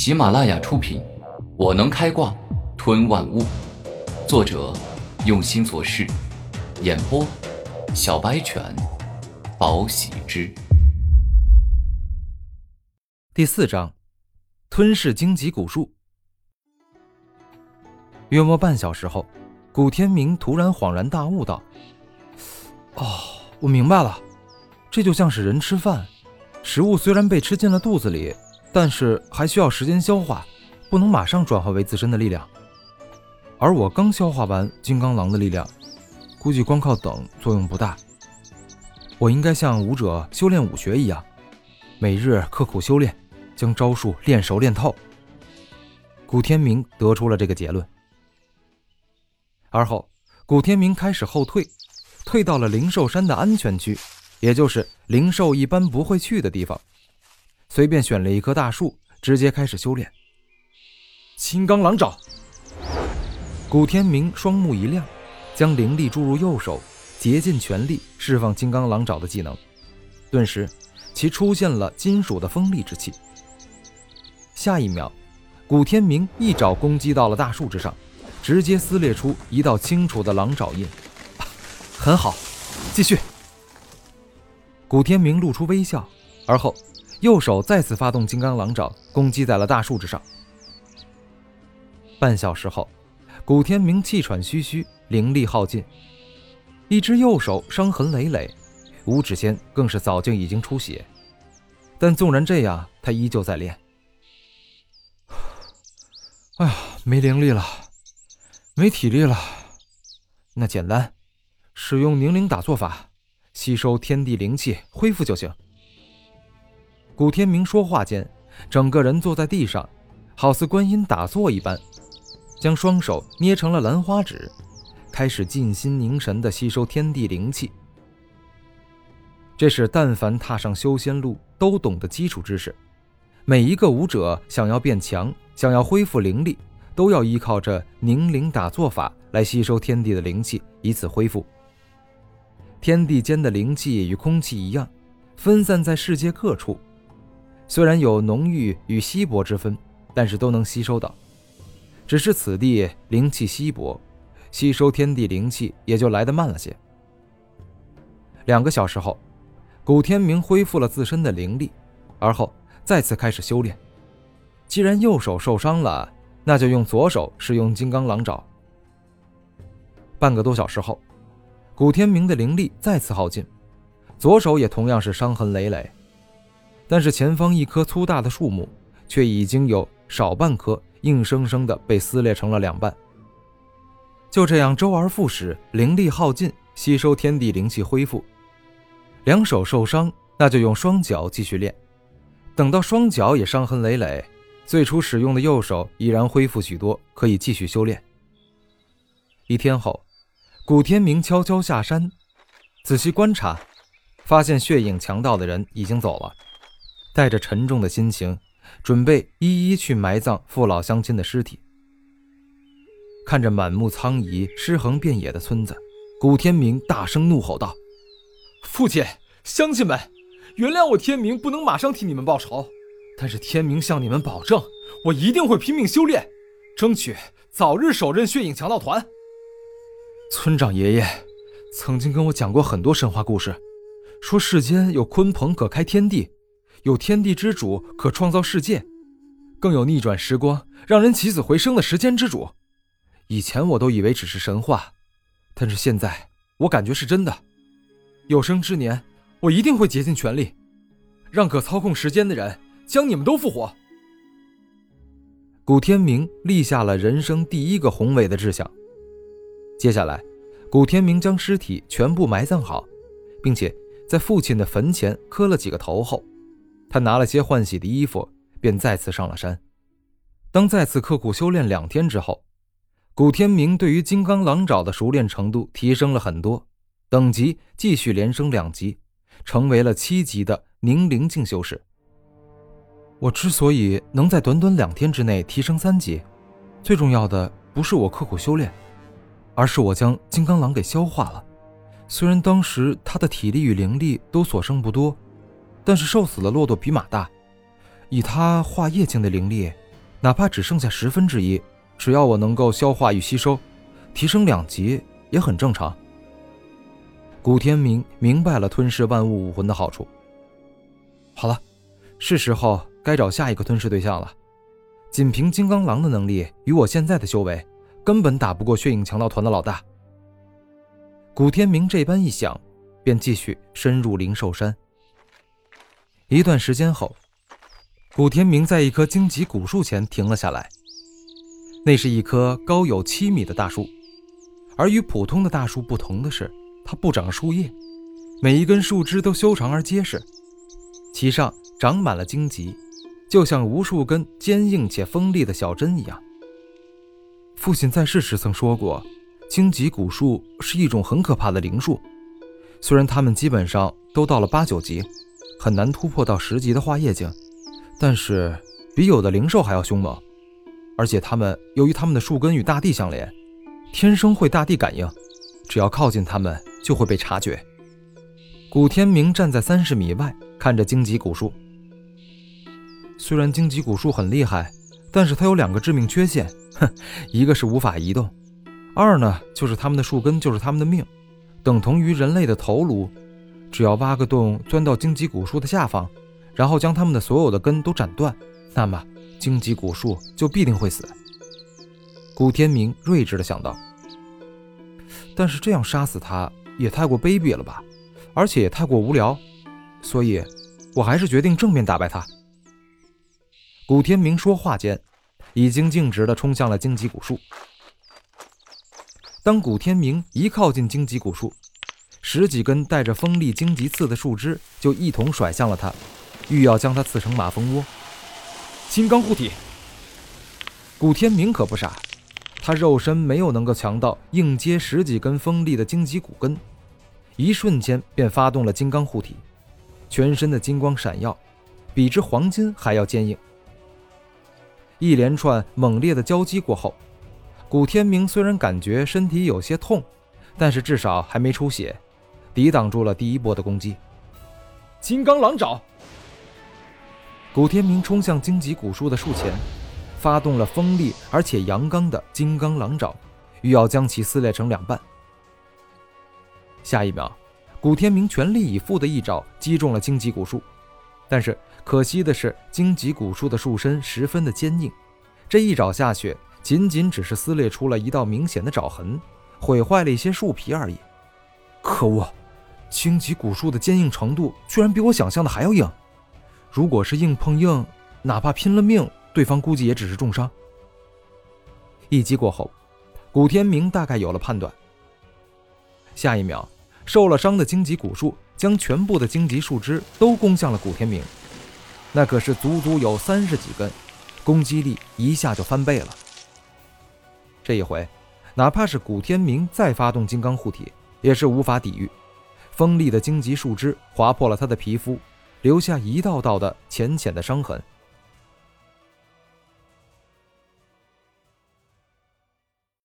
喜马拉雅出品，《我能开挂吞万物》，作者用心做事，演播小白犬，宝喜之。第四章，吞噬荆棘古树。约莫半小时后，古天明突然恍然大悟道：“哦，我明白了，这就像是人吃饭，食物虽然被吃进了肚子里。”但是还需要时间消化，不能马上转化为自身的力量。而我刚消化完金刚狼的力量，估计光靠等作用不大。我应该像武者修炼武学一样，每日刻苦修炼，将招数练熟练透。古天明得出了这个结论。而后，古天明开始后退，退到了灵兽山的安全区，也就是灵兽一般不会去的地方。随便选了一棵大树，直接开始修炼。金刚狼爪。古天明双目一亮，将灵力注入右手，竭尽全力释放金刚狼爪的技能。顿时，其出现了金属的锋利之气。下一秒，古天明一爪攻击到了大树之上，直接撕裂出一道清楚的狼爪印。很好，继续。古天明露出微笑，而后。右手再次发动金刚狼爪，攻击在了大树之上。半小时后，古天明气喘吁吁，灵力耗尽，一只右手伤痕累累，五指间更是早就已经出血。但纵然这样，他依旧在练。哎呀，没灵力了，没体力了，那简单，使用凝灵打坐法，吸收天地灵气，恢复就行。古天明说话间，整个人坐在地上，好似观音打坐一般，将双手捏成了兰花指，开始静心凝神地吸收天地灵气。这是但凡踏上修仙路都懂的基础知识。每一个武者想要变强，想要恢复灵力，都要依靠着凝灵打坐法来吸收天地的灵气，以此恢复。天地间的灵气与空气一样，分散在世界各处。虽然有浓郁与稀薄之分，但是都能吸收到。只是此地灵气稀薄，吸收天地灵气也就来得慢了些。两个小时后，古天明恢复了自身的灵力，而后再次开始修炼。既然右手受伤了，那就用左手使用金刚狼爪。半个多小时后，古天明的灵力再次耗尽，左手也同样是伤痕累累。但是前方一棵粗大的树木，却已经有少半棵硬生生的被撕裂成了两半。就这样周而复始，灵力耗尽，吸收天地灵气恢复。两手受伤，那就用双脚继续练。等到双脚也伤痕累累，最初使用的右手已然恢复许多，可以继续修炼。一天后，古天明悄悄下山，仔细观察，发现血影强盗的人已经走了。带着沉重的心情，准备一一去埋葬父老乡亲的尸体。看着满目苍夷、尸横遍野的村子，古天明大声怒吼道：“父亲，乡亲们，原谅我天明不能马上替你们报仇，但是天明向你们保证，我一定会拼命修炼，争取早日手刃血影强盗团。”村长爷爷曾经跟我讲过很多神话故事，说世间有鲲鹏可开天地。有天地之主可创造世界，更有逆转时光、让人起死回生的时间之主。以前我都以为只是神话，但是现在我感觉是真的。有生之年，我一定会竭尽全力，让可操控时间的人将你们都复活。古天明立下了人生第一个宏伟的志向。接下来，古天明将尸体全部埋葬好，并且在父亲的坟前磕了几个头后。他拿了些换洗的衣服，便再次上了山。当再次刻苦修炼两天之后，古天明对于金刚狼爪的熟练程度提升了很多，等级继续连升两级，成为了七级的凝灵境修士。我之所以能在短短两天之内提升三级，最重要的不是我刻苦修炼，而是我将金刚狼给消化了。虽然当时他的体力与灵力都所剩不多。但是瘦死的骆驼比马大，以他化业境的灵力，哪怕只剩下十分之一，只要我能够消化与吸收，提升两级也很正常。古天明明白了吞噬万物武魂的好处。好了，是时候该找下一个吞噬对象了。仅凭金刚狼的能力与我现在的修为，根本打不过血影强盗团的老大。古天明这般一想，便继续深入灵兽山。一段时间后，古天明在一棵荆棘古树前停了下来。那是一棵高有七米的大树，而与普通的大树不同的是，它不长树叶，每一根树枝都修长而结实，其上长满了荆棘，就像无数根坚硬且锋利的小针一样。父亲在世时曾说过，荆棘古树是一种很可怕的灵树，虽然它们基本上都到了八九级。很难突破到十级的化液境，但是比有的灵兽还要凶猛，而且它们由于它们的树根与大地相连，天生会大地感应，只要靠近它们就会被察觉。古天明站在三十米外看着荆棘古树，虽然荆棘古树很厉害，但是它有两个致命缺陷，哼，一个是无法移动，二呢就是它们的树根就是它们的命，等同于人类的头颅。只要挖个洞，钻到荆棘古树的下方，然后将它们的所有的根都斩断，那么荆棘古树就必定会死。古天明睿智的想到。但是这样杀死他也太过卑鄙了吧，而且也太过无聊，所以，我还是决定正面打败他。古天明说话间，已经径直的冲向了荆棘古树。当古天明一靠近荆棘古树，十几根带着锋利荆棘刺的树枝就一同甩向了他，欲要将他刺成马蜂窝。金刚护体，古天明可不傻，他肉身没有能够强到硬接十几根锋利的荆棘骨根，一瞬间便发动了金刚护体，全身的金光闪耀，比之黄金还要坚硬。一连串猛烈的交击过后，古天明虽然感觉身体有些痛，但是至少还没出血。抵挡住了第一波的攻击。金刚狼爪，古天明冲向荆棘古树的树前，发动了锋利而且阳刚的金刚狼爪，欲要将其撕裂成两半。下一秒，古天明全力以赴的一爪击中了荆棘古树，但是可惜的是，荆棘古树的树身十分的坚硬，这一爪下去，仅仅只是撕裂出了一道明显的爪痕，毁坏了一些树皮而已。可恶！荆棘古树的坚硬程度居然比我想象的还要硬，如果是硬碰硬，哪怕拼了命，对方估计也只是重伤。一击过后，古天明大概有了判断。下一秒，受了伤的荆棘古树将全部的荆棘树枝都攻向了古天明，那可是足足有三十几根，攻击力一下就翻倍了。这一回，哪怕是古天明再发动金刚护体，也是无法抵御。锋利的荆棘树枝划破了他的皮肤，留下一道道的浅浅的伤痕。